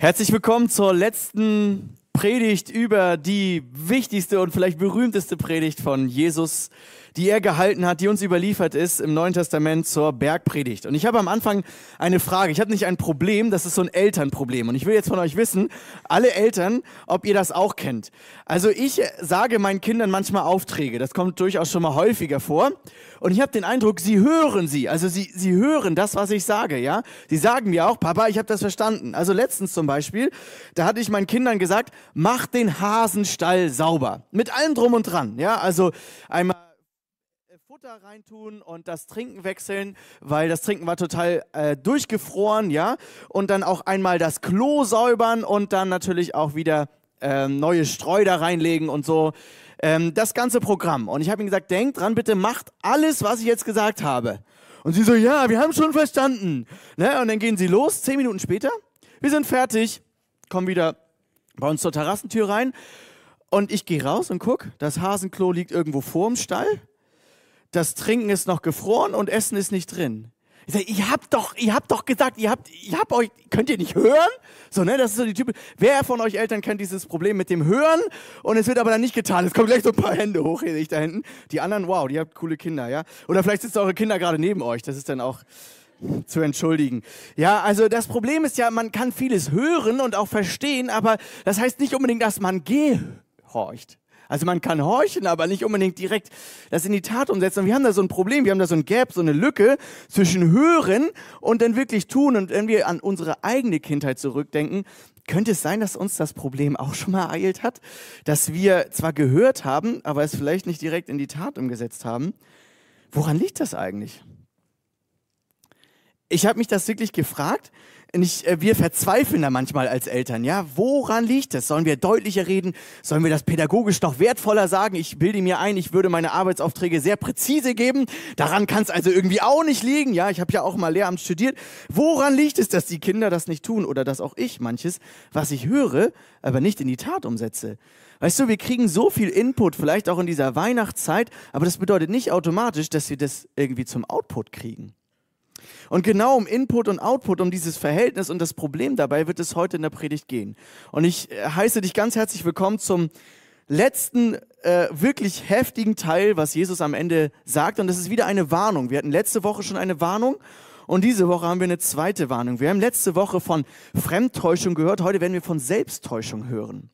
Herzlich willkommen zur letzten Predigt über die wichtigste und vielleicht berühmteste Predigt von Jesus die er gehalten hat, die uns überliefert ist im Neuen Testament zur Bergpredigt. Und ich habe am Anfang eine Frage. Ich habe nicht ein Problem, das ist so ein Elternproblem. Und ich will jetzt von euch wissen, alle Eltern, ob ihr das auch kennt. Also ich sage meinen Kindern manchmal Aufträge. Das kommt durchaus schon mal häufiger vor. Und ich habe den Eindruck, sie hören sie. Also sie, sie hören das, was ich sage, ja. Sie sagen mir auch, Papa, ich habe das verstanden. Also letztens zum Beispiel, da hatte ich meinen Kindern gesagt, mach den Hasenstall sauber. Mit allem drum und dran, ja. Also einmal Futter reintun und das Trinken wechseln, weil das Trinken war total äh, durchgefroren, ja. Und dann auch einmal das Klo säubern und dann natürlich auch wieder ähm, neue Streu da reinlegen und so. Ähm, das ganze Programm. Und ich habe ihm gesagt, denkt dran, bitte macht alles, was ich jetzt gesagt habe. Und sie so, ja, wir haben schon verstanden. Ne? Und dann gehen sie los, zehn Minuten später. Wir sind fertig, kommen wieder bei uns zur Terrassentür rein. Und ich gehe raus und guck, das Hasenklo liegt irgendwo vorm Stall das Trinken ist noch gefroren und Essen ist nicht drin. Ich sage, ihr habt doch, ihr habt doch gesagt, ihr habt, ihr habt euch, könnt ihr nicht hören? So, ne, das ist so die Type. Wer von euch Eltern kennt dieses Problem mit dem Hören und es wird aber dann nicht getan? Es kommen gleich so ein paar Hände hoch, hier ich da hinten. Die anderen, wow, die habt coole Kinder, ja? Oder vielleicht sitzen eure Kinder gerade neben euch, das ist dann auch zu entschuldigen. Ja, also das Problem ist ja, man kann vieles hören und auch verstehen, aber das heißt nicht unbedingt, dass man gehorcht. Also man kann horchen, aber nicht unbedingt direkt das in die Tat umsetzen. Und wir haben da so ein Problem, wir haben da so ein Gap, so eine Lücke zwischen Hören und dann wirklich tun. Und wenn wir an unsere eigene Kindheit zurückdenken, könnte es sein, dass uns das Problem auch schon mal ereilt hat, dass wir zwar gehört haben, aber es vielleicht nicht direkt in die Tat umgesetzt haben. Woran liegt das eigentlich? Ich habe mich das wirklich gefragt nicht, äh, wir verzweifeln da manchmal als Eltern. Ja, woran liegt es? Sollen wir deutlicher reden? Sollen wir das pädagogisch noch wertvoller sagen? Ich bilde mir ein, ich würde meine Arbeitsaufträge sehr präzise geben. Daran kann es also irgendwie auch nicht liegen. Ja, ich habe ja auch mal Lehramt studiert. Woran liegt es, dass die Kinder das nicht tun oder dass auch ich manches, was ich höre, aber nicht in die Tat umsetze? Weißt du, wir kriegen so viel Input, vielleicht auch in dieser Weihnachtszeit, aber das bedeutet nicht automatisch, dass wir das irgendwie zum Output kriegen. Und genau um Input und Output, um dieses Verhältnis und das Problem dabei wird es heute in der Predigt gehen. Und ich äh, heiße dich ganz herzlich willkommen zum letzten äh, wirklich heftigen Teil, was Jesus am Ende sagt. Und das ist wieder eine Warnung. Wir hatten letzte Woche schon eine Warnung. Und diese Woche haben wir eine zweite Warnung. Wir haben letzte Woche von Fremdtäuschung gehört. Heute werden wir von Selbsttäuschung hören.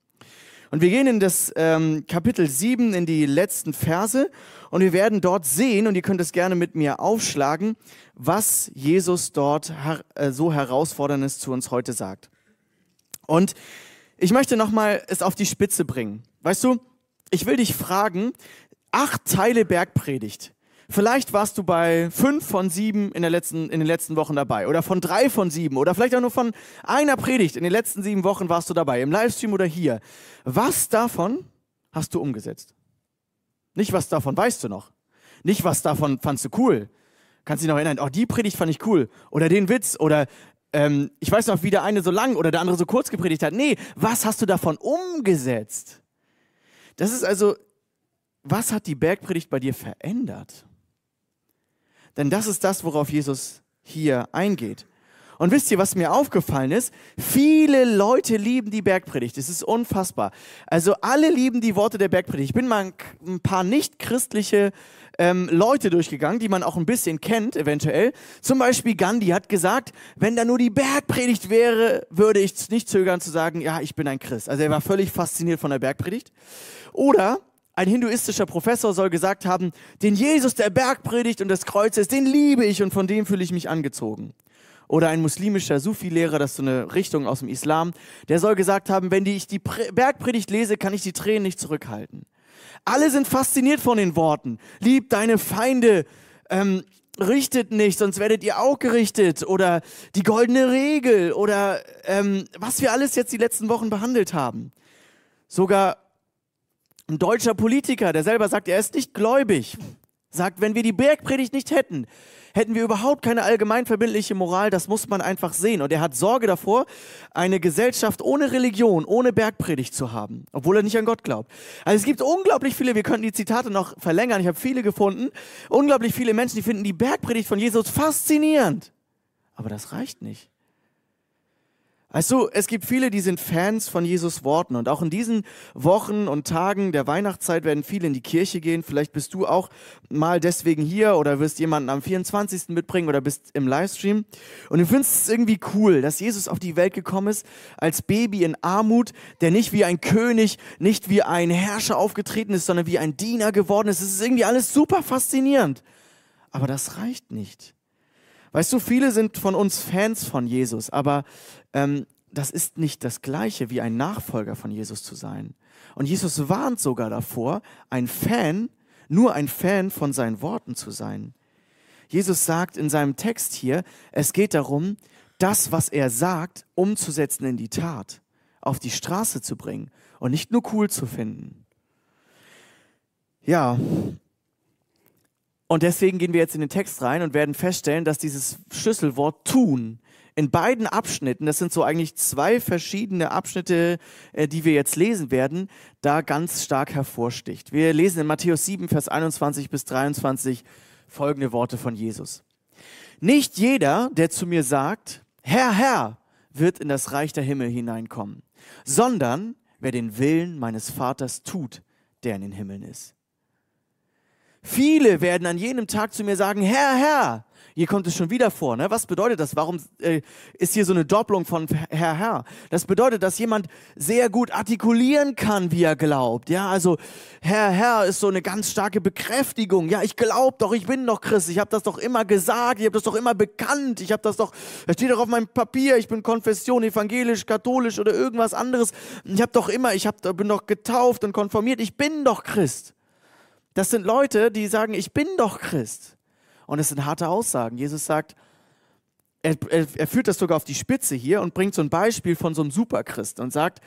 Und wir gehen in das ähm, Kapitel 7, in die letzten Verse. Und wir werden dort sehen, und ihr könnt es gerne mit mir aufschlagen, was Jesus dort her äh, so herausforderndes zu uns heute sagt. Und ich möchte nochmal es auf die Spitze bringen. Weißt du, ich will dich fragen, acht Teile Bergpredigt. Vielleicht warst du bei fünf von sieben in, der letzten, in den letzten Wochen dabei oder von drei von sieben oder vielleicht auch nur von einer Predigt in den letzten sieben Wochen warst du dabei, im Livestream oder hier. Was davon hast du umgesetzt? Nicht, was davon weißt du noch. Nicht, was davon fandst du cool. Kannst dich noch erinnern, oh, die Predigt fand ich cool. Oder den Witz. Oder ähm, ich weiß noch, wie der eine so lang oder der andere so kurz gepredigt hat. Nee, was hast du davon umgesetzt? Das ist also, was hat die Bergpredigt bei dir verändert? Denn das ist das, worauf Jesus hier eingeht. Und wisst ihr, was mir aufgefallen ist? Viele Leute lieben die Bergpredigt. Es ist unfassbar. Also alle lieben die Worte der Bergpredigt. Ich bin mal ein paar nicht christliche ähm, Leute durchgegangen, die man auch ein bisschen kennt, eventuell. Zum Beispiel Gandhi hat gesagt, wenn da nur die Bergpredigt wäre, würde ich nicht zögern zu sagen, ja, ich bin ein Christ. Also er war völlig fasziniert von der Bergpredigt. Oder ein hinduistischer Professor soll gesagt haben, den Jesus der Bergpredigt und des Kreuzes, den liebe ich und von dem fühle ich mich angezogen. Oder ein muslimischer Sufi-Lehrer, das ist so eine Richtung aus dem Islam, der soll gesagt haben, wenn ich die Bergpredigt lese, kann ich die Tränen nicht zurückhalten. Alle sind fasziniert von den Worten. Liebt deine Feinde, ähm, richtet nicht, sonst werdet ihr auch gerichtet. Oder die goldene Regel. Oder ähm, was wir alles jetzt die letzten Wochen behandelt haben. Sogar ein deutscher Politiker, der selber sagt, er ist nicht gläubig, sagt, wenn wir die Bergpredigt nicht hätten, hätten wir überhaupt keine allgemeinverbindliche Moral, das muss man einfach sehen. Und er hat Sorge davor, eine Gesellschaft ohne Religion, ohne Bergpredigt zu haben, obwohl er nicht an Gott glaubt. Also es gibt unglaublich viele, wir könnten die Zitate noch verlängern, ich habe viele gefunden, unglaublich viele Menschen, die finden die Bergpredigt von Jesus faszinierend. Aber das reicht nicht. Du, es gibt viele, die sind Fans von Jesus Worten und auch in diesen Wochen und Tagen der Weihnachtszeit werden viele in die Kirche gehen. Vielleicht bist du auch mal deswegen hier oder wirst jemanden am 24. mitbringen oder bist im Livestream. Und du findest es irgendwie cool, dass Jesus auf die Welt gekommen ist als Baby in Armut, der nicht wie ein König, nicht wie ein Herrscher aufgetreten ist, sondern wie ein Diener geworden ist. Es ist irgendwie alles super faszinierend. Aber das reicht nicht. Weißt du, viele sind von uns Fans von Jesus, aber ähm, das ist nicht das gleiche wie ein Nachfolger von Jesus zu sein. Und Jesus warnt sogar davor, ein Fan, nur ein Fan von seinen Worten zu sein. Jesus sagt in seinem Text hier, es geht darum, das, was er sagt, umzusetzen in die Tat, auf die Straße zu bringen und nicht nur cool zu finden. Ja, und deswegen gehen wir jetzt in den Text rein und werden feststellen, dass dieses Schlüsselwort tun in beiden Abschnitten, das sind so eigentlich zwei verschiedene Abschnitte, äh, die wir jetzt lesen werden, da ganz stark hervorsticht. Wir lesen in Matthäus 7, Vers 21 bis 23 folgende Worte von Jesus. Nicht jeder, der zu mir sagt, Herr, Herr, wird in das Reich der Himmel hineinkommen, sondern wer den Willen meines Vaters tut, der in den Himmeln ist. Viele werden an jenem Tag zu mir sagen, Herr, Herr, hier kommt es schon wieder vor. Ne? Was bedeutet das? Warum äh, ist hier so eine Doppelung von Herr, Herr? Das bedeutet, dass jemand sehr gut artikulieren kann, wie er glaubt. Ja, also Herr, Herr ist so eine ganz starke Bekräftigung. Ja, ich glaube doch, ich bin doch Christ. Ich habe das doch immer gesagt. Ich habe das doch immer bekannt. Ich habe das doch, das steht doch auf meinem Papier. Ich bin Konfession, evangelisch, katholisch oder irgendwas anderes. Ich habe doch immer, ich hab, bin doch getauft und konformiert. Ich bin doch Christ. Das sind Leute, die sagen, ich bin doch Christ. Und es sind harte Aussagen. Jesus sagt, er, er, er, führt das sogar auf die Spitze hier und bringt so ein Beispiel von so einem Superchrist und sagt,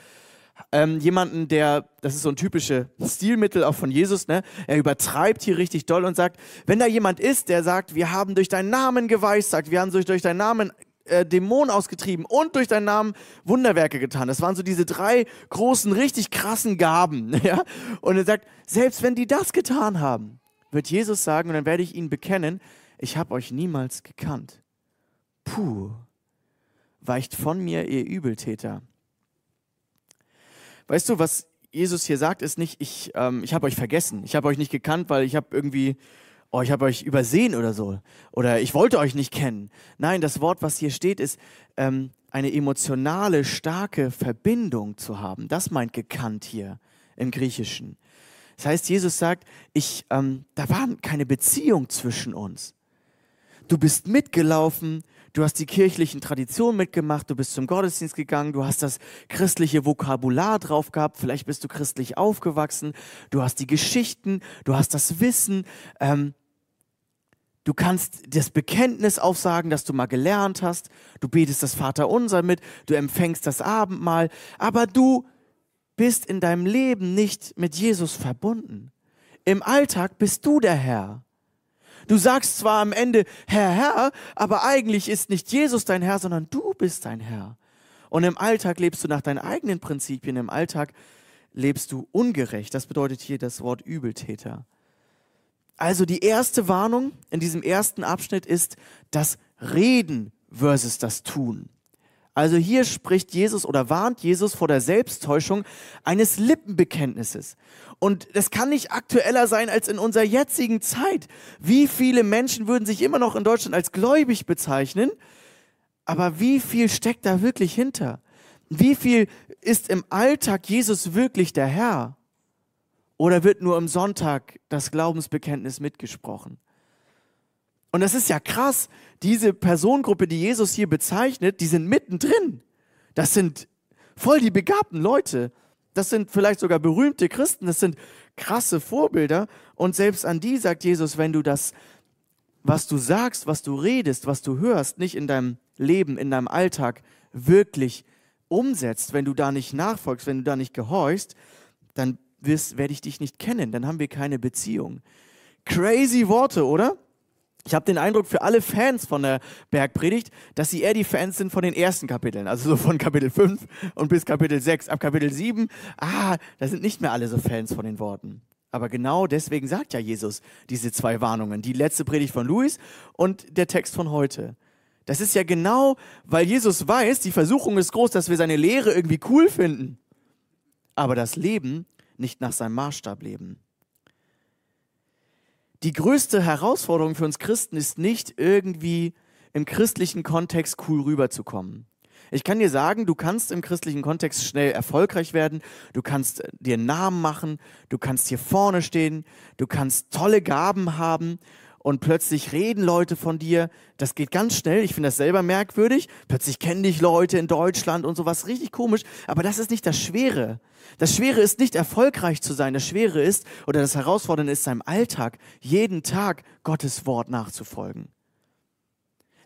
ähm, jemanden, der, das ist so ein typisches Stilmittel auch von Jesus, ne? er übertreibt hier richtig doll und sagt, wenn da jemand ist, der sagt, wir haben durch deinen Namen geweissagt, wir haben durch, durch deinen Namen äh, Dämonen ausgetrieben und durch deinen Namen Wunderwerke getan. Das waren so diese drei großen, richtig krassen Gaben. Ja? Und er sagt, selbst wenn die das getan haben, wird Jesus sagen, und dann werde ich ihnen bekennen, ich habe euch niemals gekannt. Puh, weicht von mir, ihr Übeltäter. Weißt du, was Jesus hier sagt, ist nicht, ich, ähm, ich habe euch vergessen, ich habe euch nicht gekannt, weil ich habe irgendwie oh, ich habe euch übersehen oder so. Oder ich wollte euch nicht kennen. Nein, das Wort, was hier steht, ist ähm, eine emotionale, starke Verbindung zu haben. Das meint gekannt hier im Griechischen. Das heißt, Jesus sagt, ich, ähm, da war keine Beziehung zwischen uns. Du bist mitgelaufen, du hast die kirchlichen Traditionen mitgemacht, du bist zum Gottesdienst gegangen, du hast das christliche Vokabular drauf gehabt, vielleicht bist du christlich aufgewachsen, du hast die Geschichten, du hast das Wissen, ähm, du kannst das Bekenntnis aufsagen, das du mal gelernt hast, du betest das Vaterunser mit, du empfängst das Abendmahl, aber du bist in deinem Leben nicht mit Jesus verbunden. Im Alltag bist du der Herr. Du sagst zwar am Ende, Herr, Herr, aber eigentlich ist nicht Jesus dein Herr, sondern du bist dein Herr. Und im Alltag lebst du nach deinen eigenen Prinzipien. Im Alltag lebst du ungerecht. Das bedeutet hier das Wort Übeltäter. Also die erste Warnung in diesem ersten Abschnitt ist das Reden versus das Tun. Also hier spricht Jesus oder warnt Jesus vor der Selbsttäuschung eines Lippenbekenntnisses. Und das kann nicht aktueller sein als in unserer jetzigen Zeit. Wie viele Menschen würden sich immer noch in Deutschland als gläubig bezeichnen? Aber wie viel steckt da wirklich hinter? Wie viel ist im Alltag Jesus wirklich der Herr? Oder wird nur am Sonntag das Glaubensbekenntnis mitgesprochen? Und das ist ja krass. Diese Personengruppe, die Jesus hier bezeichnet, die sind mittendrin. Das sind voll die begabten Leute. Das sind vielleicht sogar berühmte Christen, das sind krasse Vorbilder. Und selbst an die sagt Jesus, wenn du das, was du sagst, was du redest, was du hörst, nicht in deinem Leben, in deinem Alltag wirklich umsetzt, wenn du da nicht nachfolgst, wenn du da nicht gehorchst, dann werde ich dich nicht kennen, dann haben wir keine Beziehung. Crazy Worte, oder? Ich habe den Eindruck für alle Fans von der Bergpredigt, dass sie eher die Fans sind von den ersten Kapiteln, also so von Kapitel 5 und bis Kapitel 6. Ab Kapitel 7, ah, da sind nicht mehr alle so Fans von den Worten. Aber genau deswegen sagt ja Jesus diese zwei Warnungen. Die letzte Predigt von Luis und der Text von heute. Das ist ja genau, weil Jesus weiß, die Versuchung ist groß, dass wir seine Lehre irgendwie cool finden, aber das Leben nicht nach seinem Maßstab leben. Die größte Herausforderung für uns Christen ist nicht irgendwie im christlichen Kontext cool rüberzukommen. Ich kann dir sagen, du kannst im christlichen Kontext schnell erfolgreich werden, du kannst äh, dir einen Namen machen, du kannst hier vorne stehen, du kannst tolle Gaben haben und plötzlich reden Leute von dir. Das geht ganz schnell. Ich finde das selber merkwürdig. Plötzlich kennen dich Leute in Deutschland und sowas. Richtig komisch. Aber das ist nicht das Schwere. Das Schwere ist nicht erfolgreich zu sein. Das Schwere ist oder das Herausfordernde ist seinem Alltag jeden Tag Gottes Wort nachzufolgen.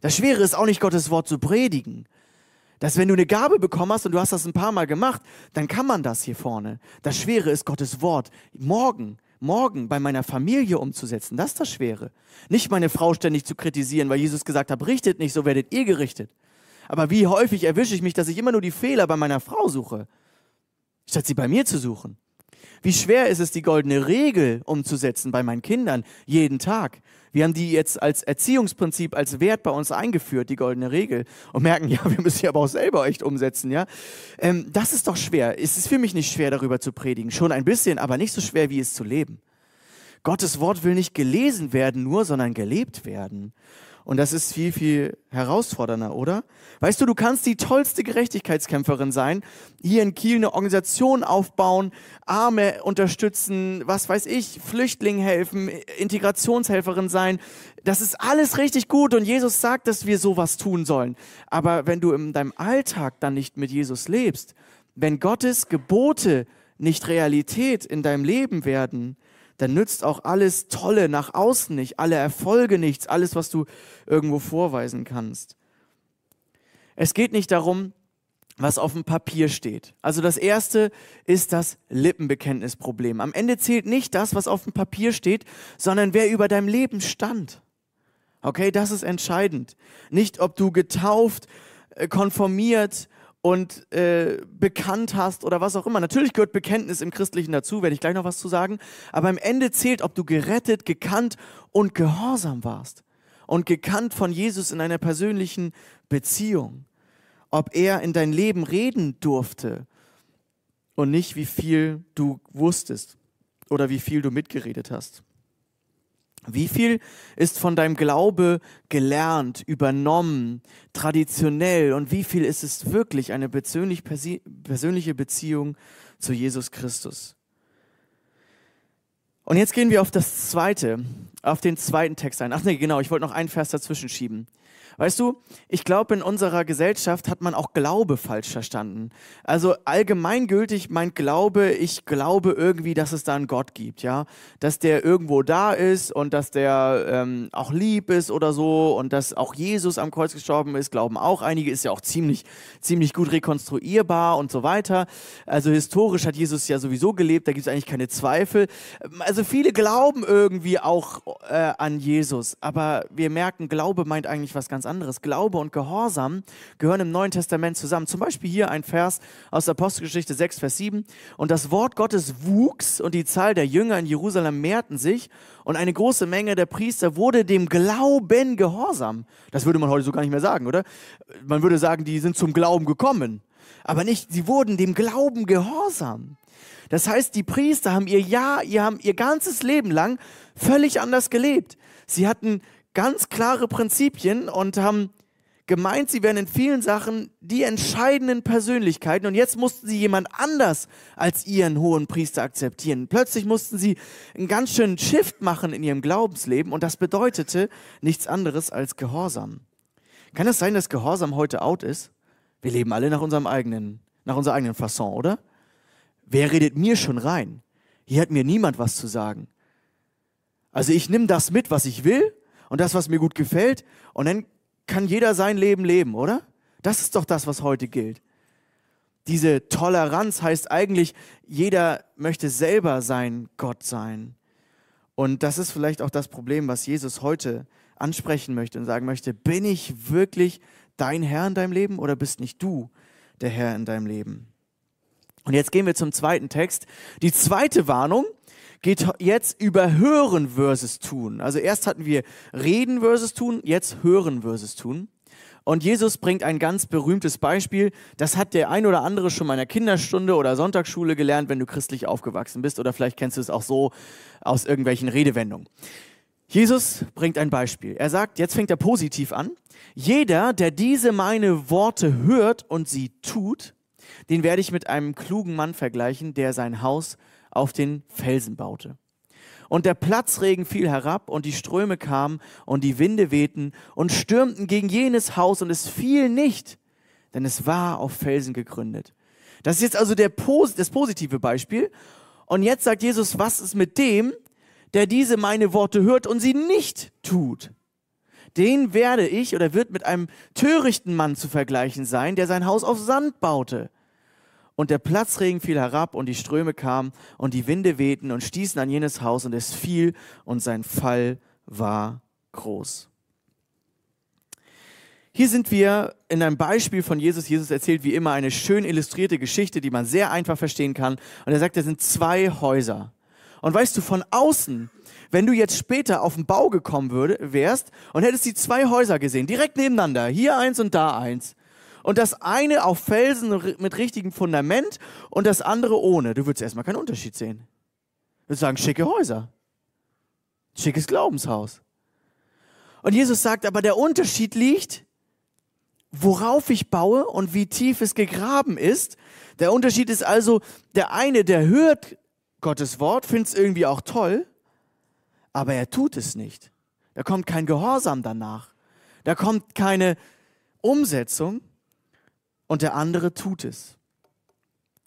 Das Schwere ist auch nicht Gottes Wort zu predigen. Dass wenn du eine Gabe bekommen hast und du hast das ein paar Mal gemacht, dann kann man das hier vorne. Das Schwere ist Gottes Wort. Morgen morgen bei meiner Familie umzusetzen. Das ist das Schwere. Nicht meine Frau ständig zu kritisieren, weil Jesus gesagt hat, richtet nicht, so werdet ihr gerichtet. Aber wie häufig erwische ich mich, dass ich immer nur die Fehler bei meiner Frau suche, statt sie bei mir zu suchen. Wie schwer ist es, die goldene Regel umzusetzen bei meinen Kindern jeden Tag? Wir haben die jetzt als Erziehungsprinzip, als Wert bei uns eingeführt, die goldene Regel, und merken, ja, wir müssen sie aber auch selber echt umsetzen, ja. Ähm, das ist doch schwer. Es ist für mich nicht schwer, darüber zu predigen. Schon ein bisschen, aber nicht so schwer, wie es zu leben. Gottes Wort will nicht gelesen werden nur, sondern gelebt werden. Und das ist viel, viel herausfordernder, oder? Weißt du, du kannst die tollste Gerechtigkeitskämpferin sein, hier in Kiel eine Organisation aufbauen, Arme unterstützen, was weiß ich, Flüchtlingen helfen, Integrationshelferin sein. Das ist alles richtig gut und Jesus sagt, dass wir sowas tun sollen. Aber wenn du in deinem Alltag dann nicht mit Jesus lebst, wenn Gottes Gebote nicht Realität in deinem Leben werden, dann nützt auch alles Tolle nach außen nicht, alle Erfolge nichts, alles, was du irgendwo vorweisen kannst. Es geht nicht darum, was auf dem Papier steht. Also das erste ist das Lippenbekenntnisproblem. Am Ende zählt nicht das, was auf dem Papier steht, sondern wer über deinem Leben stand. Okay, das ist entscheidend. Nicht, ob du getauft, äh, konformiert, und äh, bekannt hast oder was auch immer. Natürlich gehört Bekenntnis im Christlichen dazu, werde ich gleich noch was zu sagen. Aber am Ende zählt, ob du gerettet, gekannt und gehorsam warst. Und gekannt von Jesus in einer persönlichen Beziehung. Ob er in dein Leben reden durfte und nicht, wie viel du wusstest oder wie viel du mitgeredet hast. Wie viel ist von deinem Glaube gelernt, übernommen, traditionell und wie viel ist es wirklich eine persönliche Beziehung zu Jesus Christus? Und jetzt gehen wir auf das zweite, auf den zweiten Text ein. Ach nee, genau, ich wollte noch einen Vers dazwischen schieben. Weißt du, ich glaube, in unserer Gesellschaft hat man auch Glaube falsch verstanden. Also allgemeingültig meint Glaube, ich glaube irgendwie, dass es da einen Gott gibt, ja, dass der irgendwo da ist und dass der ähm, auch lieb ist oder so und dass auch Jesus am Kreuz gestorben ist, glauben auch einige, ist ja auch ziemlich, ziemlich gut rekonstruierbar und so weiter. Also historisch hat Jesus ja sowieso gelebt, da gibt es eigentlich keine Zweifel. Also viele glauben irgendwie auch äh, an Jesus, aber wir merken, Glaube meint eigentlich was ganz anderes. Glaube und Gehorsam gehören im Neuen Testament zusammen. Zum Beispiel hier ein Vers aus der Apostelgeschichte 6, Vers 7. Und das Wort Gottes wuchs und die Zahl der Jünger in Jerusalem mehrten sich und eine große Menge der Priester wurde dem Glauben gehorsam. Das würde man heute so gar nicht mehr sagen, oder? Man würde sagen, die sind zum Glauben gekommen. Aber nicht, sie wurden dem Glauben gehorsam. Das heißt, die Priester haben ihr Jahr, ihr haben ihr ganzes Leben lang völlig anders gelebt. Sie hatten ganz klare Prinzipien und haben gemeint, sie wären in vielen Sachen die entscheidenden Persönlichkeiten und jetzt mussten sie jemand anders als ihren hohen Priester akzeptieren. Plötzlich mussten sie einen ganz schönen Shift machen in ihrem Glaubensleben und das bedeutete nichts anderes als Gehorsam. Kann es sein, dass Gehorsam heute out ist? Wir leben alle nach unserem eigenen, nach unserer eigenen Fasson, oder? Wer redet mir schon rein? Hier hat mir niemand was zu sagen. Also ich nehme das mit, was ich will und das, was mir gut gefällt. Und dann kann jeder sein Leben leben, oder? Das ist doch das, was heute gilt. Diese Toleranz heißt eigentlich, jeder möchte selber sein Gott sein. Und das ist vielleicht auch das Problem, was Jesus heute ansprechen möchte und sagen möchte, bin ich wirklich dein Herr in deinem Leben oder bist nicht du der Herr in deinem Leben? Und jetzt gehen wir zum zweiten Text. Die zweite Warnung geht jetzt über Hören versus Tun. Also erst hatten wir Reden versus Tun, jetzt Hören versus Tun. Und Jesus bringt ein ganz berühmtes Beispiel. Das hat der ein oder andere schon mal in der Kinderstunde oder Sonntagsschule gelernt, wenn du christlich aufgewachsen bist. Oder vielleicht kennst du es auch so aus irgendwelchen Redewendungen. Jesus bringt ein Beispiel. Er sagt, jetzt fängt er positiv an. Jeder, der diese meine Worte hört und sie tut, den werde ich mit einem klugen Mann vergleichen, der sein Haus auf den Felsen baute. Und der Platzregen fiel herab und die Ströme kamen und die Winde wehten und stürmten gegen jenes Haus und es fiel nicht, denn es war auf Felsen gegründet. Das ist jetzt also der, das positive Beispiel. Und jetzt sagt Jesus, was ist mit dem, der diese meine Worte hört und sie nicht tut? Den werde ich oder wird mit einem törichten Mann zu vergleichen sein, der sein Haus auf Sand baute. Und der Platzregen fiel herab und die Ströme kamen und die Winde wehten und stießen an jenes Haus und es fiel und sein Fall war groß. Hier sind wir in einem Beispiel von Jesus. Jesus erzählt wie immer eine schön illustrierte Geschichte, die man sehr einfach verstehen kann. Und er sagt, da sind zwei Häuser. Und weißt du, von außen, wenn du jetzt später auf den Bau gekommen würde, wärst und hättest die zwei Häuser gesehen, direkt nebeneinander, hier eins und da eins, und das eine auf Felsen mit richtigem Fundament und das andere ohne. Du würdest erstmal keinen Unterschied sehen. Du würdest sagen, schicke Häuser. Schickes Glaubenshaus. Und Jesus sagt aber, der Unterschied liegt, worauf ich baue und wie tief es gegraben ist. Der Unterschied ist also, der eine, der hört Gottes Wort, findet es irgendwie auch toll, aber er tut es nicht. Da kommt kein Gehorsam danach. Da kommt keine Umsetzung und der andere tut es.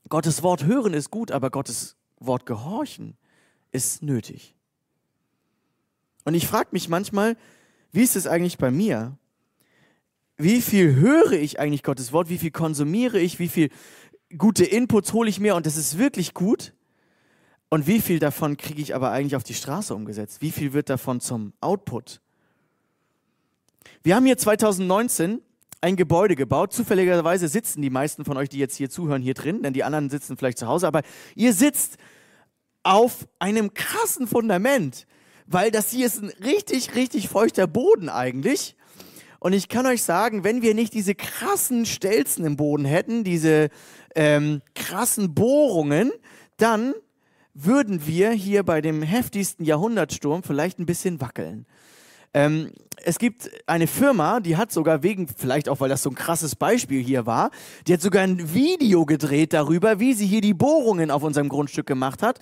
Gottes Wort hören ist gut, aber Gottes Wort gehorchen ist nötig. Und ich frage mich manchmal, wie ist es eigentlich bei mir? Wie viel höre ich eigentlich Gottes Wort? Wie viel konsumiere ich? Wie viel gute Inputs hole ich mir? Und das ist wirklich gut. Und wie viel davon kriege ich aber eigentlich auf die Straße umgesetzt? Wie viel wird davon zum Output? Wir haben hier 2019 ein Gebäude gebaut. Zufälligerweise sitzen die meisten von euch, die jetzt hier zuhören, hier drin, denn die anderen sitzen vielleicht zu Hause, aber ihr sitzt auf einem krassen Fundament, weil das hier ist ein richtig, richtig feuchter Boden eigentlich. Und ich kann euch sagen, wenn wir nicht diese krassen Stelzen im Boden hätten, diese ähm, krassen Bohrungen, dann würden wir hier bei dem heftigsten Jahrhundertsturm vielleicht ein bisschen wackeln. Ähm, es gibt eine Firma, die hat sogar wegen, vielleicht auch weil das so ein krasses Beispiel hier war, die hat sogar ein Video gedreht darüber, wie sie hier die Bohrungen auf unserem Grundstück gemacht hat.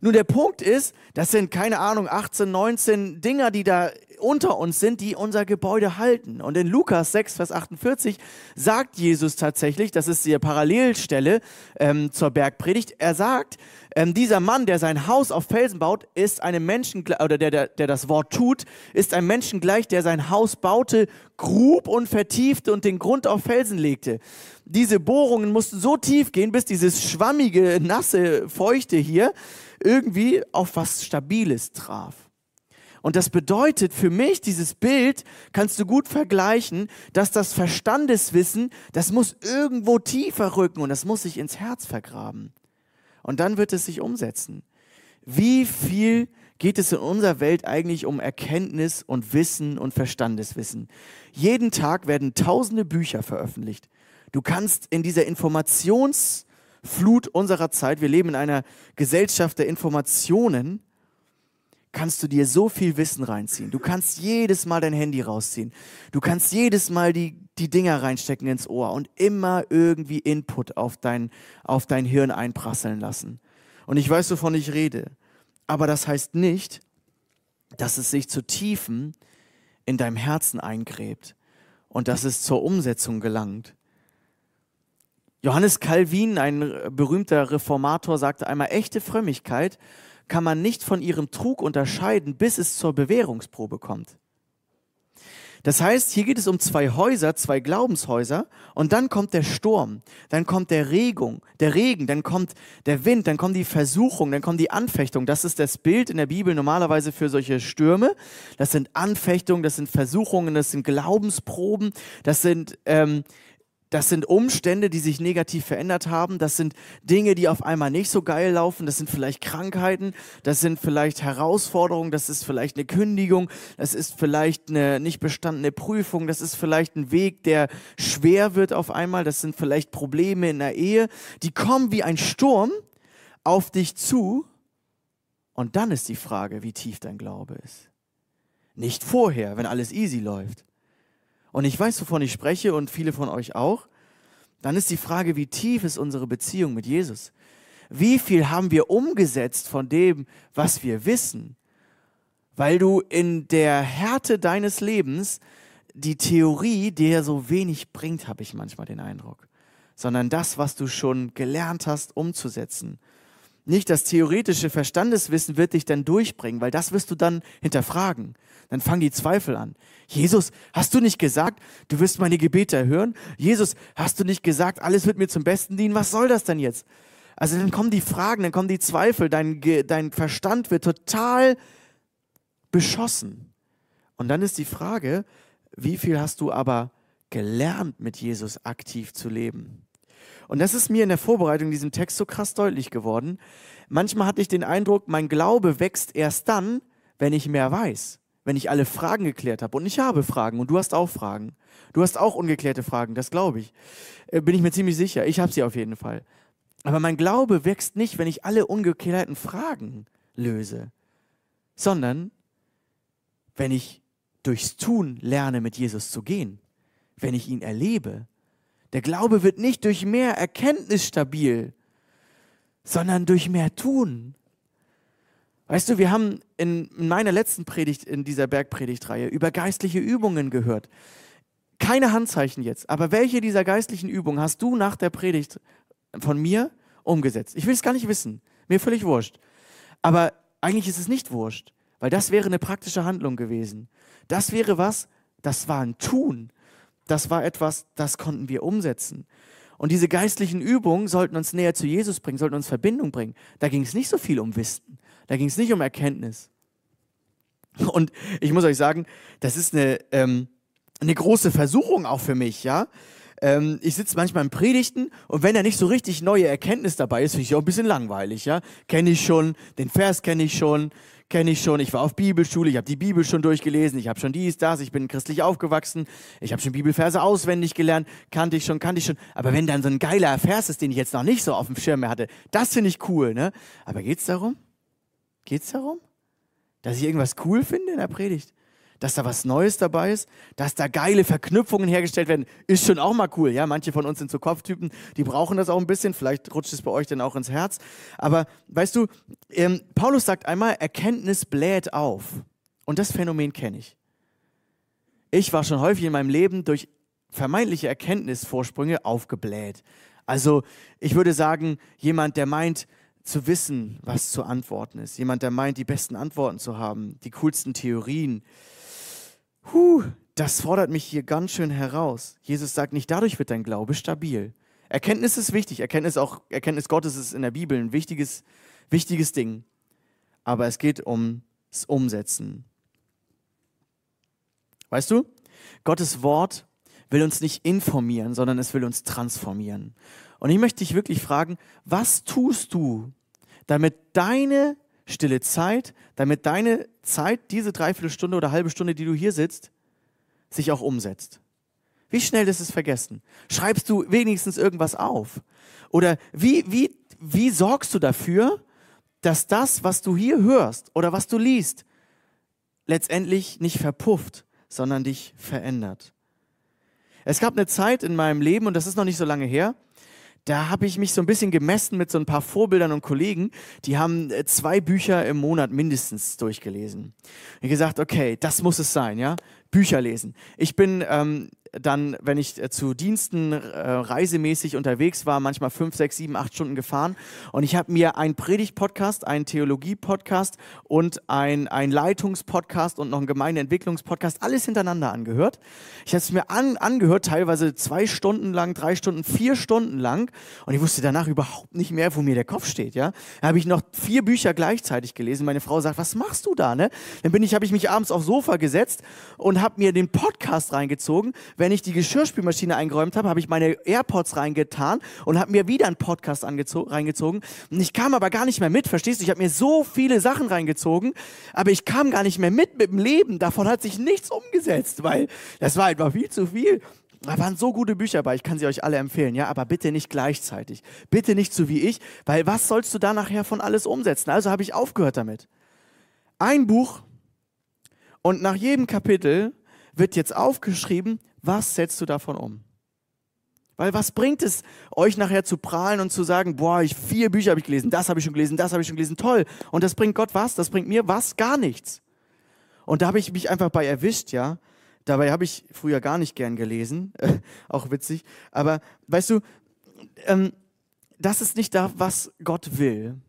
Nun, der Punkt ist, das sind keine Ahnung, 18, 19 Dinger, die da unter uns sind, die unser Gebäude halten. Und in Lukas 6, Vers 48 sagt Jesus tatsächlich, das ist die Parallelstelle ähm, zur Bergpredigt, er sagt, ähm, dieser Mann, der sein Haus auf Felsen baut, ist einem Menschen, oder der, der, der das Wort tut, ist ein Menschen gleich, der sein Haus baute, grub und vertiefte und den Grund auf Felsen legte. Diese Bohrungen mussten so tief gehen, bis dieses schwammige, nasse, feuchte hier irgendwie auf was Stabiles traf. Und das bedeutet für mich, dieses Bild kannst du gut vergleichen, dass das Verstandeswissen, das muss irgendwo tiefer rücken und das muss sich ins Herz vergraben. Und dann wird es sich umsetzen. Wie viel geht es in unserer Welt eigentlich um Erkenntnis und Wissen und Verstandeswissen? Jeden Tag werden tausende Bücher veröffentlicht. Du kannst in dieser Informationsflut unserer Zeit, wir leben in einer Gesellschaft der Informationen, kannst du dir so viel Wissen reinziehen. Du kannst jedes Mal dein Handy rausziehen. Du kannst jedes Mal die, die Dinger reinstecken ins Ohr und immer irgendwie Input auf dein, auf dein Hirn einprasseln lassen. Und ich weiß, wovon ich rede. Aber das heißt nicht, dass es sich zu Tiefen in deinem Herzen eingräbt und dass es zur Umsetzung gelangt. Johannes Calvin, ein berühmter Reformator, sagte einmal, echte Frömmigkeit kann man nicht von ihrem Trug unterscheiden, bis es zur Bewährungsprobe kommt. Das heißt, hier geht es um zwei Häuser, zwei Glaubenshäuser, und dann kommt der Sturm, dann kommt der Regung, der Regen, dann kommt der Wind, dann kommt die Versuchung, dann kommt die Anfechtung. Das ist das Bild in der Bibel normalerweise für solche Stürme. Das sind Anfechtungen, das sind Versuchungen, das sind Glaubensproben, das sind ähm, Das sind Umstände, die sich negativ verändert haben. Das sind Dinge, die auf einmal nicht so geil laufen. Das sind vielleicht Krankheiten. Das sind vielleicht Herausforderungen. Das ist vielleicht eine Kündigung. Das ist vielleicht eine nicht bestandene Prüfung. Das ist vielleicht ein Weg, der schwer wird auf einmal. Das sind vielleicht Probleme in der Ehe. Die kommen wie ein Sturm auf dich zu. Und dann ist die Frage, wie tief dein Glaube ist. Nicht vorher, wenn alles easy läuft. Und ich weiß, wovon ich spreche und viele von euch auch. Dann ist die Frage, wie tief ist unsere Beziehung mit Jesus? Wie viel haben wir umgesetzt von dem, was wir wissen? Weil du in der Härte deines Lebens die Theorie dir so wenig bringt, habe ich manchmal den Eindruck, sondern das, was du schon gelernt hast, umzusetzen. Nicht das theoretische Verstandeswissen wird dich dann durchbringen, weil das wirst du dann hinterfragen. Dann fangen die Zweifel an. Jesus, hast du nicht gesagt, du wirst meine Gebete erhören? Jesus, hast du nicht gesagt, alles wird mir zum Besten dienen? Was soll das denn jetzt? Also dann kommen die Fragen, dann kommen die Zweifel, dein, dein Verstand wird total beschossen. Und dann ist die Frage, wie viel hast du aber gelernt, mit Jesus aktiv zu leben? Und das ist mir in der Vorbereitung diesem Text so krass deutlich geworden. Manchmal hatte ich den Eindruck, mein Glaube wächst erst dann, wenn ich mehr weiß, wenn ich alle Fragen geklärt habe. Und ich habe Fragen und du hast auch Fragen. Du hast auch ungeklärte Fragen, das glaube ich. Äh, bin ich mir ziemlich sicher. Ich habe sie auf jeden Fall. Aber mein Glaube wächst nicht, wenn ich alle ungeklärten Fragen löse, sondern wenn ich durchs Tun lerne, mit Jesus zu gehen, wenn ich ihn erlebe. Der Glaube wird nicht durch mehr Erkenntnis stabil, sondern durch mehr Tun. Weißt du, wir haben in meiner letzten Predigt in dieser Bergpredigtreihe über geistliche Übungen gehört. Keine Handzeichen jetzt, aber welche dieser geistlichen Übungen hast du nach der Predigt von mir umgesetzt? Ich will es gar nicht wissen. Mir völlig wurscht. Aber eigentlich ist es nicht wurscht, weil das wäre eine praktische Handlung gewesen. Das wäre was, das war ein Tun. Das war etwas, das konnten wir umsetzen. Und diese geistlichen Übungen sollten uns näher zu Jesus bringen, sollten uns Verbindung bringen. Da ging es nicht so viel um Wissen. Da ging es nicht um Erkenntnis. Und ich muss euch sagen, das ist eine, ähm, eine große Versuchung auch für mich, ja. Ähm, ich sitze manchmal in Predigten und wenn da nicht so richtig neue Erkenntnis dabei ist, finde ich auch ein bisschen langweilig, ja. Kenne ich schon, den Vers kenne ich schon, kenne ich schon, ich war auf Bibelschule, ich habe die Bibel schon durchgelesen, ich habe schon dies, das, ich bin christlich aufgewachsen, ich habe schon Bibelverse auswendig gelernt, kannte ich schon, kannte ich schon. Aber wenn dann so ein geiler Vers ist, den ich jetzt noch nicht so auf dem Schirm mehr hatte, das finde ich cool, ne? Aber geht's darum? Geht's darum? Dass ich irgendwas cool finde in der Predigt? dass da was Neues dabei ist, dass da geile Verknüpfungen hergestellt werden, ist schon auch mal cool. Ja, manche von uns sind so Kopftypen, die brauchen das auch ein bisschen. Vielleicht rutscht es bei euch dann auch ins Herz. Aber weißt du, ähm, Paulus sagt einmal, Erkenntnis bläht auf. Und das Phänomen kenne ich. Ich war schon häufig in meinem Leben durch vermeintliche Erkenntnisvorsprünge aufgebläht. Also ich würde sagen, jemand, der meint, zu wissen, was zu antworten ist. Jemand, der meint, die besten Antworten zu haben, die coolsten Theorien, Puh, das fordert mich hier ganz schön heraus. Jesus sagt nicht, dadurch wird dein Glaube stabil. Erkenntnis ist wichtig. Erkenntnis, auch, Erkenntnis Gottes ist in der Bibel ein wichtiges, wichtiges Ding. Aber es geht ums Umsetzen. Weißt du, Gottes Wort will uns nicht informieren, sondern es will uns transformieren. Und ich möchte dich wirklich fragen, was tust du, damit deine stille Zeit, damit deine Zeit, diese Dreiviertelstunde oder halbe Stunde, die du hier sitzt, sich auch umsetzt. Wie schnell ist es vergessen? Schreibst du wenigstens irgendwas auf? Oder wie, wie, wie sorgst du dafür, dass das, was du hier hörst oder was du liest, letztendlich nicht verpufft, sondern dich verändert? Es gab eine Zeit in meinem Leben, und das ist noch nicht so lange her, da habe ich mich so ein bisschen gemessen mit so ein paar Vorbildern und Kollegen, die haben äh, zwei Bücher im Monat mindestens durchgelesen. Ich gesagt, okay, das muss es sein, ja, Bücher lesen. Ich bin ähm, dann, wenn ich äh, zu Diensten äh, reisemäßig unterwegs war, manchmal fünf, sechs, sieben, acht Stunden gefahren. Und ich habe mir einen Predigt-Podcast, einen Theologie-Podcast und ein, ein Leitungs-Podcast und noch einen Gemeindeentwicklungs-Podcast, alles hintereinander angehört. Ich habe es mir an, angehört, teilweise zwei Stunden lang, drei Stunden, vier Stunden lang. Und ich wusste danach überhaupt nicht mehr, wo mir der Kopf steht. Ja, da habe ich noch vier Bücher gleichzeitig gelesen. Meine Frau sagt, was machst du da? Ne? Dann bin ich, habe ich mich abends aufs Sofa gesetzt und habe mir den Podcast reingezogen wenn ich die Geschirrspülmaschine eingeräumt habe, habe ich meine AirPods reingetan und habe mir wieder einen Podcast reingezogen. Und ich kam aber gar nicht mehr mit, verstehst du? Ich habe mir so viele Sachen reingezogen, aber ich kam gar nicht mehr mit mit dem Leben. Davon hat sich nichts umgesetzt, weil das war einfach viel zu viel. Da waren so gute Bücher bei, ich kann sie euch alle empfehlen, ja, aber bitte nicht gleichzeitig. Bitte nicht so wie ich, weil was sollst du da nachher von alles umsetzen? Also habe ich aufgehört damit. Ein Buch und nach jedem Kapitel wird jetzt aufgeschrieben, was setzt du davon um? Weil was bringt es euch nachher zu prahlen und zu sagen, boah, ich vier Bücher habe ich gelesen, das habe ich schon gelesen, das habe ich schon gelesen, toll. Und das bringt Gott was? Das bringt mir was? Gar nichts. Und da habe ich mich einfach bei erwischt, ja. Dabei habe ich früher gar nicht gern gelesen, auch witzig. Aber weißt du, ähm, das ist nicht da, was Gott will.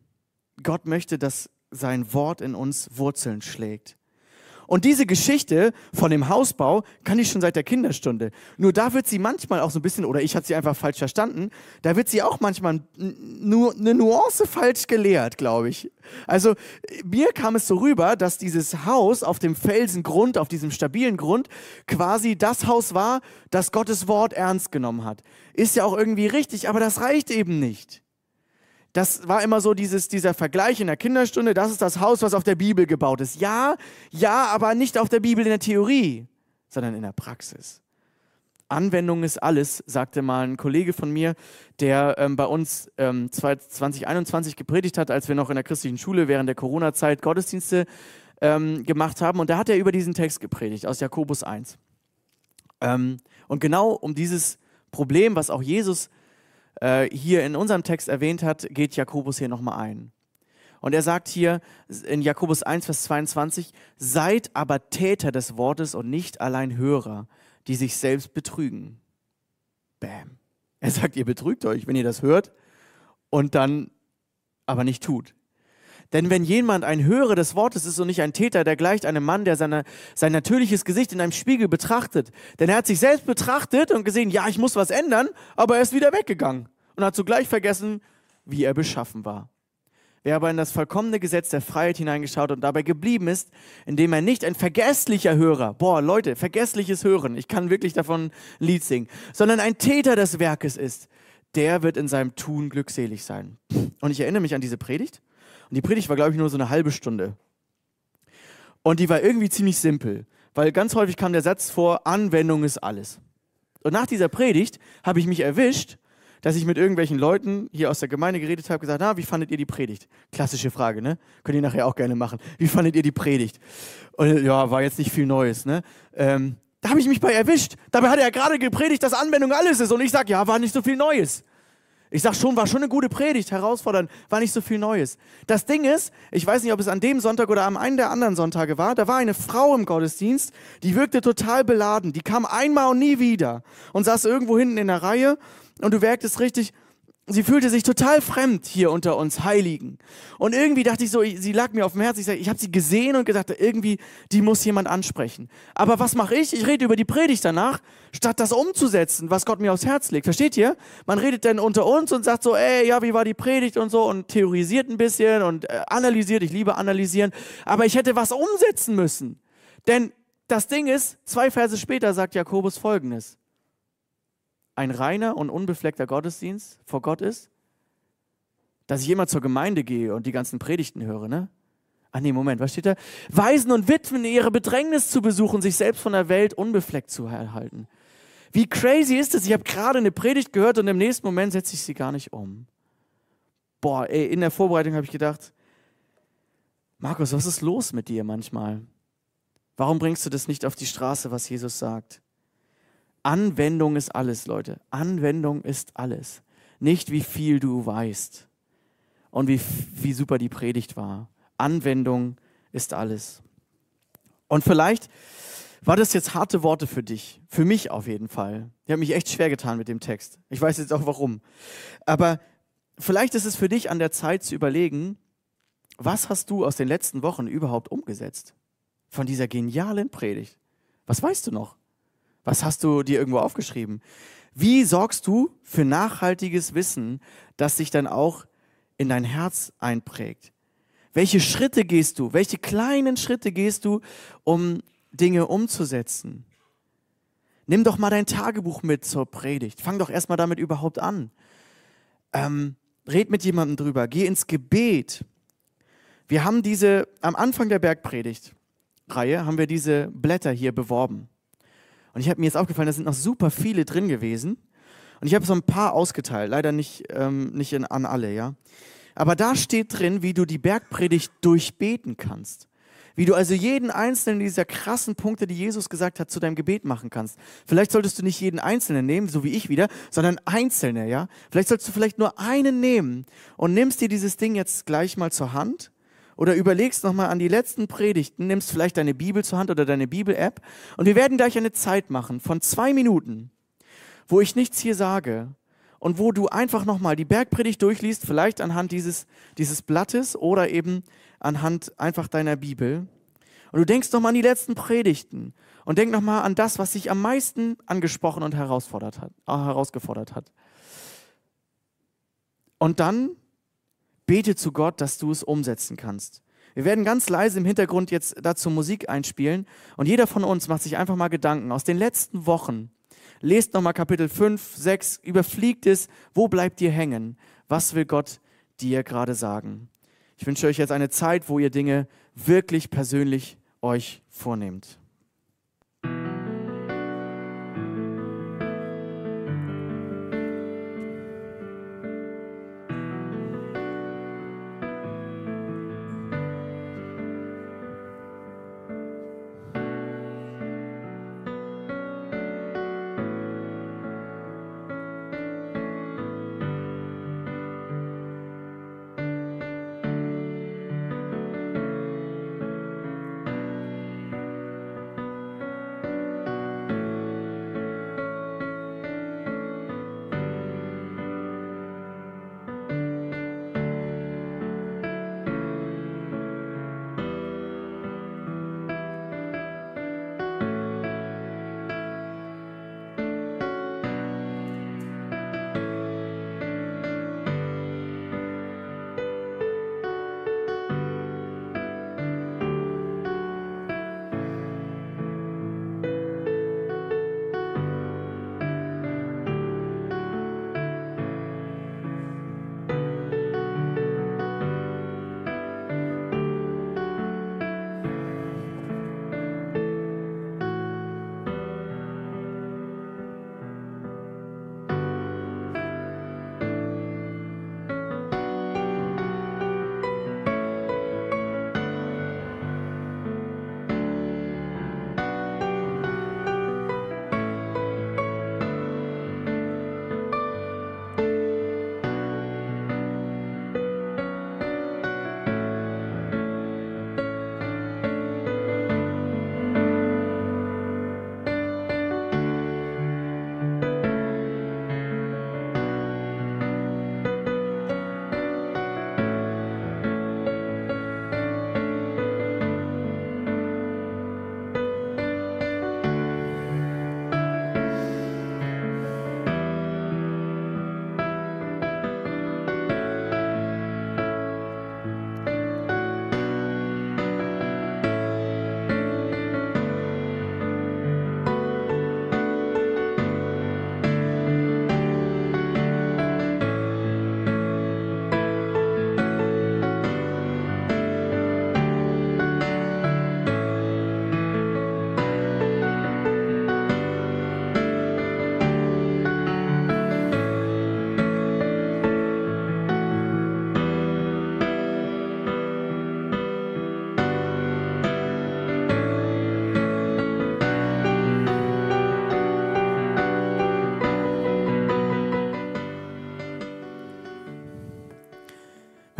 Gott möchte, dass sein Wort in uns Wurzeln schlägt. Und diese Geschichte von dem Hausbau kann ich schon seit der Kinderstunde. Nur da wird sie manchmal auch so ein bisschen, oder ich hatte sie einfach falsch verstanden, da wird sie auch manchmal nur eine Nuance falsch gelehrt, glaube ich. Also mir kam es so rüber, dass dieses Haus auf dem Felsengrund, auf diesem stabilen Grund, quasi das Haus war, das Gottes Wort ernst genommen hat. Ist ja auch irgendwie richtig, aber das reicht eben nicht das war immer so dieses, dieser Vergleich in der Kinderstunde, das ist das Haus, was auf der Bibel gebaut ist. Ja, ja, aber nicht auf der Bibel in der Theorie, sondern in der Praxis. Anwendung ist alles, sagte mal ein Kollege von mir, der ähm, bei uns ähm, 2021 gepredigt hat, als wir noch in der christlichen Schule während der Corona-Zeit Gottesdienste ähm, gemacht haben. Und da hat er über diesen Text gepredigt aus Jakobus 1. Ähm, und genau um dieses Problem, was auch Jesus äh, hier in unserem Text erwähnt hat, geht Jakobus hier nochmal ein. Und er sagt hier in Jakobus 1, Vers 22, seid aber Täter des Wortes und nicht allein Hörer, die sich selbst betrügen. Bam. Er sagt, ihr betrügt euch, wenn ihr das hört und dann aber nicht tut. Denn wenn jemand ein Hörer des Wortes ist und nicht ein Täter, der gleicht einem Mann, der seine, sein natürliches Gesicht in einem Spiegel betrachtet. Denn er hat sich selbst betrachtet und gesehen, ja, ich muss was ändern, aber er ist wieder weggegangen und hat zugleich vergessen, wie er beschaffen war. Wer aber in das vollkommene Gesetz der Freiheit hineingeschaut und dabei geblieben ist, indem er nicht ein vergesslicher Hörer, boah Leute, vergessliches Hören, ich kann wirklich davon ein Lied singen, sondern ein Täter des Werkes ist, der wird in seinem Tun glückselig sein. Und ich erinnere mich an diese Predigt und die Predigt war, glaube ich, nur so eine halbe Stunde. Und die war irgendwie ziemlich simpel, weil ganz häufig kam der Satz vor, Anwendung ist alles. Und nach dieser Predigt habe ich mich erwischt, dass ich mit irgendwelchen Leuten hier aus der Gemeinde geredet habe, gesagt, na, wie fandet ihr die Predigt? Klassische Frage, ne? Könnt ihr nachher auch gerne machen. Wie fandet ihr die Predigt? Und ja, war jetzt nicht viel Neues, ne? Ähm, da habe ich mich bei erwischt. Dabei hat er gerade gepredigt, dass Anwendung alles ist. Und ich sage, ja, war nicht so viel Neues. Ich sag schon, war schon eine gute Predigt, herausfordernd, war nicht so viel Neues. Das Ding ist, ich weiß nicht, ob es an dem Sonntag oder am einen der anderen Sonntage war, da war eine Frau im Gottesdienst, die wirkte total beladen. Die kam einmal und nie wieder und saß irgendwo hinten in der Reihe und du merktest richtig, sie fühlte sich total fremd hier unter uns Heiligen. Und irgendwie dachte ich so, sie lag mir auf dem Herzen. Ich, ich habe sie gesehen und gedacht, irgendwie, die muss jemand ansprechen. Aber was mache ich? Ich rede über die Predigt danach, statt das umzusetzen, was Gott mir aufs Herz legt. Versteht ihr? Man redet dann unter uns und sagt so, ey, ja, wie war die Predigt und so und theorisiert ein bisschen und äh, analysiert. Ich liebe analysieren. Aber ich hätte was umsetzen müssen. Denn das Ding ist, zwei Verse später sagt Jakobus folgendes ein reiner und unbefleckter Gottesdienst vor Gott ist? Dass ich immer zur Gemeinde gehe und die ganzen Predigten höre, ne? Ah nee, Moment, was steht da? Waisen und Witwen ihre Bedrängnis zu besuchen, sich selbst von der Welt unbefleckt zu erhalten. Wie crazy ist es? Ich habe gerade eine Predigt gehört und im nächsten Moment setze ich sie gar nicht um. Boah, ey, in der Vorbereitung habe ich gedacht, Markus, was ist los mit dir manchmal? Warum bringst du das nicht auf die Straße, was Jesus sagt? Anwendung ist alles, Leute. Anwendung ist alles. Nicht wie viel du weißt und wie, wie super die Predigt war. Anwendung ist alles. Und vielleicht war das jetzt harte Worte für dich, für mich auf jeden Fall. Ich habe mich echt schwer getan mit dem Text. Ich weiß jetzt auch warum. Aber vielleicht ist es für dich an der Zeit zu überlegen, was hast du aus den letzten Wochen überhaupt umgesetzt? Von dieser genialen Predigt. Was weißt du noch? Was hast du dir irgendwo aufgeschrieben? Wie sorgst du für nachhaltiges Wissen, das sich dann auch in dein Herz einprägt? Welche Schritte gehst du? Welche kleinen Schritte gehst du, um Dinge umzusetzen? Nimm doch mal dein Tagebuch mit zur Predigt. Fang doch erstmal damit überhaupt an. Ähm, red mit jemandem drüber. Geh ins Gebet. Wir haben diese, am Anfang der Bergpredigt-Reihe haben wir diese Blätter hier beworben. Und ich habe mir jetzt aufgefallen, da sind noch super viele drin gewesen. Und ich habe so ein paar ausgeteilt, leider nicht, ähm, nicht in, an alle, ja. Aber da steht drin, wie du die Bergpredigt durchbeten kannst. Wie du also jeden einzelnen dieser krassen Punkte, die Jesus gesagt hat, zu deinem Gebet machen kannst. Vielleicht solltest du nicht jeden einzelnen nehmen, so wie ich wieder, sondern einzelne, ja. Vielleicht sollst du vielleicht nur einen nehmen und nimmst dir dieses Ding jetzt gleich mal zur Hand oder überlegst nochmal an die letzten Predigten, nimmst vielleicht deine Bibel zur Hand oder deine Bibel-App und wir werden gleich eine Zeit machen von zwei Minuten, wo ich nichts hier sage und wo du einfach nochmal die Bergpredigt durchliest, vielleicht anhand dieses, dieses Blattes oder eben anhand einfach deiner Bibel. Und du denkst nochmal an die letzten Predigten und denk nochmal an das, was dich am meisten angesprochen und äh, herausgefordert hat. Und dann bete zu Gott, dass du es umsetzen kannst. Wir werden ganz leise im Hintergrund jetzt dazu Musik einspielen und jeder von uns macht sich einfach mal Gedanken aus den letzten Wochen. Lest nochmal Kapitel 5, 6, überfliegt es, wo bleibt ihr hängen? Was will Gott dir gerade sagen? Ich wünsche euch jetzt eine Zeit, wo ihr Dinge wirklich persönlich euch vornehmt.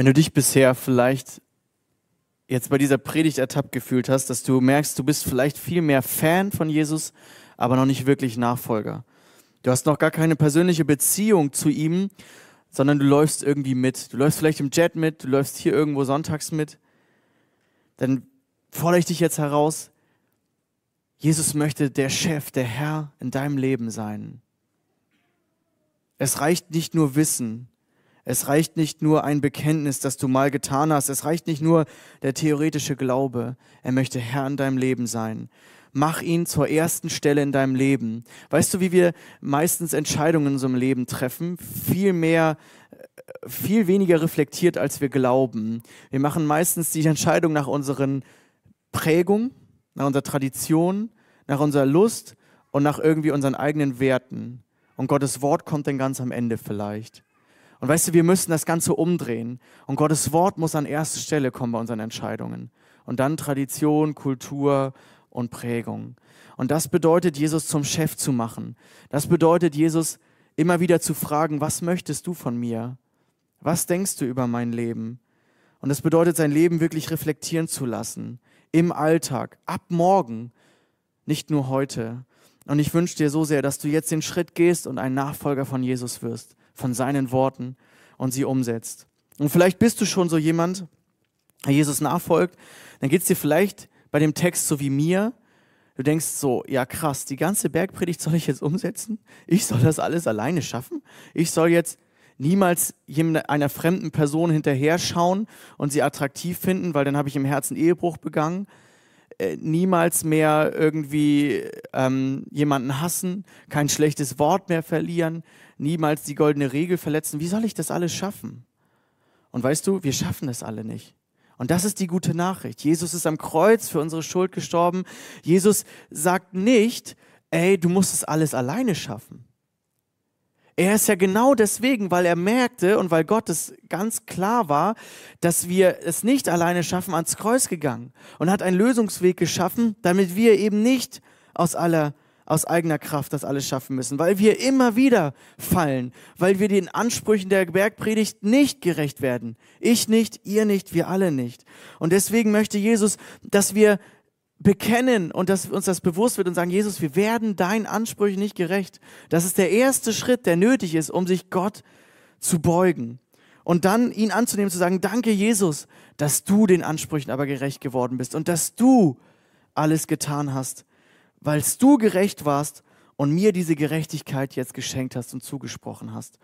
Wenn du dich bisher vielleicht jetzt bei dieser Predigt ertappt gefühlt hast, dass du merkst, du bist vielleicht viel mehr Fan von Jesus, aber noch nicht wirklich Nachfolger. Du hast noch gar keine persönliche Beziehung zu ihm, sondern du läufst irgendwie mit. Du läufst vielleicht im Jet mit, du läufst hier irgendwo sonntags mit. Dann fordere ich dich jetzt heraus, Jesus möchte der Chef, der Herr in deinem Leben sein. Es reicht nicht nur Wissen, es reicht nicht nur ein Bekenntnis, das du mal getan hast. Es reicht nicht nur der theoretische Glaube. Er möchte Herr in deinem Lem sein. Mach ihn zur ersten Stelle in deinem Leben. Weißt du, wie wir meistens Entscheidungen in unserem Leben treffen? Viel mehr viel weniger reflektiert, als wir glauben. Wir machen meistens die Entscheidung nach unseren Prägungen, nach unserer Tradition, nach unserer Lust und nach irgendwie unseren eigenen Werten. Und Gottes Wort kommt dann ganz am Ende vielleicht. Und weißt du, wir müssen das Ganze umdrehen. Und Gottes Wort muss an erste Stelle kommen bei unseren Entscheidungen. Und dann Tradition, Kultur und Prägung. Und das bedeutet, Jesus zum Chef zu machen. Das bedeutet, Jesus immer wieder zu fragen, was möchtest du von mir? Was denkst du über mein Leben? Und das bedeutet, sein Leben wirklich reflektieren zu lassen. Im Alltag, ab morgen, nicht nur heute. Und ich wünsche dir so sehr, dass du jetzt den Schritt gehst und ein Nachfolger von Jesus wirst, von seinen Worten und sie umsetzt. Und vielleicht bist du schon so jemand, der Jesus nachfolgt, dann geht es dir vielleicht bei dem Text so wie mir. Du denkst so, ja krass, die ganze Bergpredigt soll ich jetzt umsetzen? Ich soll das alles alleine schaffen? Ich soll jetzt niemals einer fremden Person hinterher schauen und sie attraktiv finden, weil dann habe ich im Herzen Ehebruch begangen. Äh, niemals mehr irgendwie ähm, jemanden hassen, kein schlechtes Wort mehr verlieren, niemals die goldene Regel verletzen. Wie soll ich das alles schaffen? Und weißt du, wir schaffen es alle nicht. Und das ist die gute Nachricht. Jesus ist am Kreuz für unsere Schuld gestorben. Jesus sagt nicht, ey, du musst es alles alleine schaffen. Er ist ja genau deswegen, weil er merkte und weil Gott es ganz klar war, dass wir es nicht alleine schaffen, ans Kreuz gegangen und hat einen Lösungsweg geschaffen, damit wir eben nicht aus aller aus eigener Kraft das alles schaffen müssen, weil wir immer wieder fallen, weil wir den Ansprüchen der Bergpredigt nicht gerecht werden. Ich nicht, ihr nicht, wir alle nicht. Und deswegen möchte Jesus, dass wir bekennen und dass uns das bewusst wird und sagen, Jesus, wir werden deinen Ansprüchen nicht gerecht. Das ist der erste Schritt, der nötig ist, um sich Gott zu beugen. Und dann ihn anzunehmen, zu sagen, danke Jesus, dass du den Ansprüchen aber gerecht geworden bist und dass du alles getan hast, weil du gerecht warst und mir diese Gerechtigkeit jetzt geschenkt hast und zugesprochen hast.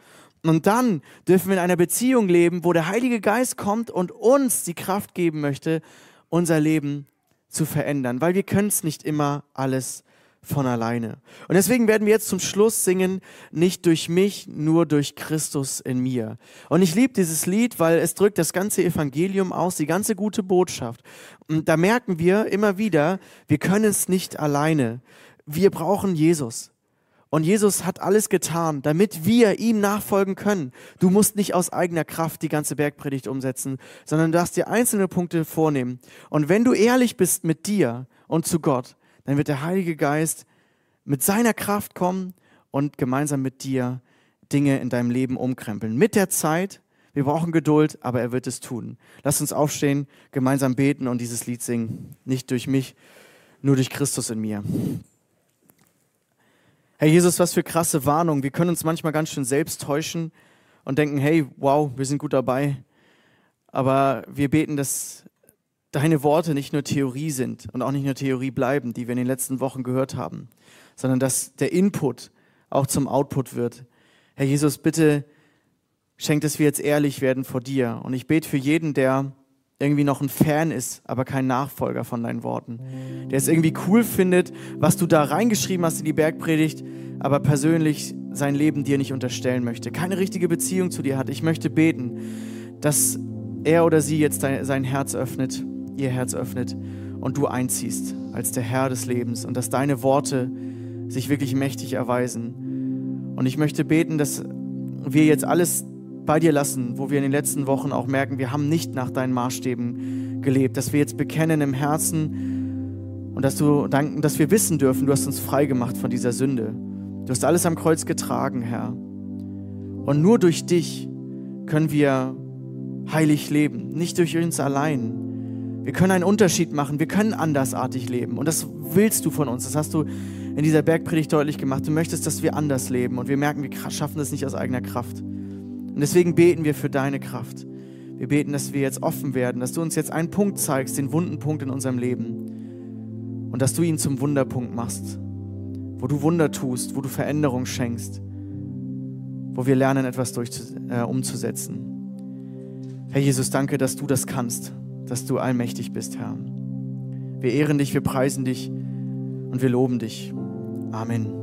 Und dann dürfen wir in einer Beziehung leben, wo der Heilige Geist kommt und uns die Kraft geben möchte, unser Leben zu verändern, weil wir können es nicht immer alles von alleine. Und deswegen werden wir jetzt zum Schluss singen, nicht durch mich, nur durch Christus in mir. Und ich liebe dieses Lied, weil es drückt das ganze Evangelium aus, die ganze gute Botschaft. Und da merken wir immer wieder, wir können es nicht alleine. Wir brauchen Jesus. Und Jesus hat alles getan, damit wir ihm nachfolgen können. Du musst nicht aus eigener Kraft die ganze Bergpredigt umsetzen, sondern du darfst dir einzelne Punkte vornehmen. Und wenn du ehrlich bist mit dir und zu Gott, dann wird der Heilige Geist mit seiner Kraft kommen und gemeinsam mit dir Dinge in deinem Leben umkrempeln. Mit der Zeit, wir brauchen Geduld, aber er wird es tun. Lass uns aufstehen, gemeinsam beten und dieses Lied singen. Nicht durch mich, nur durch Christus in mir. Herr Jesus, was für krasse Warnung. Wir können uns manchmal ganz schön selbst täuschen und denken, hey, wow, wir sind gut dabei. Aber wir beten, dass deine Worte nicht nur Theorie sind und auch nicht nur Theorie bleiben, die wir in den letzten Wochen gehört haben, sondern dass der Input auch zum Output wird. Herr Jesus, bitte schenk, dass wir jetzt ehrlich werden vor dir. Und ich bete für jeden, der irgendwie noch ein Fan ist, aber kein Nachfolger von deinen Worten. Der es irgendwie cool findet, was du da reingeschrieben hast in die Bergpredigt, aber persönlich sein Leben dir nicht unterstellen möchte, keine richtige Beziehung zu dir hat. Ich möchte beten, dass er oder sie jetzt sein Herz öffnet, ihr Herz öffnet und du einziehst als der Herr des Lebens und dass deine Worte sich wirklich mächtig erweisen. Und ich möchte beten, dass wir jetzt alles bei dir lassen, wo wir in den letzten Wochen auch merken, wir haben nicht nach deinen Maßstäben gelebt, dass wir jetzt bekennen im Herzen und dass du danken, dass wir wissen dürfen, du hast uns frei gemacht von dieser Sünde. Du hast alles am Kreuz getragen, Herr. Und nur durch dich können wir heilig leben, nicht durch uns allein. Wir können einen Unterschied machen, wir können andersartig leben und das willst du von uns. Das hast du in dieser Bergpredigt deutlich gemacht. Du möchtest, dass wir anders leben und wir merken, wir schaffen das nicht aus eigener Kraft. Und deswegen beten wir für deine Kraft. Wir beten, dass wir jetzt offen werden, dass du uns jetzt einen Punkt zeigst, den wunden Punkt in unserem Leben. Und dass du ihn zum Wunderpunkt machst, wo du Wunder tust, wo du Veränderung schenkst, wo wir lernen, etwas durch, äh, umzusetzen. Herr Jesus, danke, dass du das kannst, dass du allmächtig bist, Herr. Wir ehren dich, wir preisen dich und wir loben dich. Amen.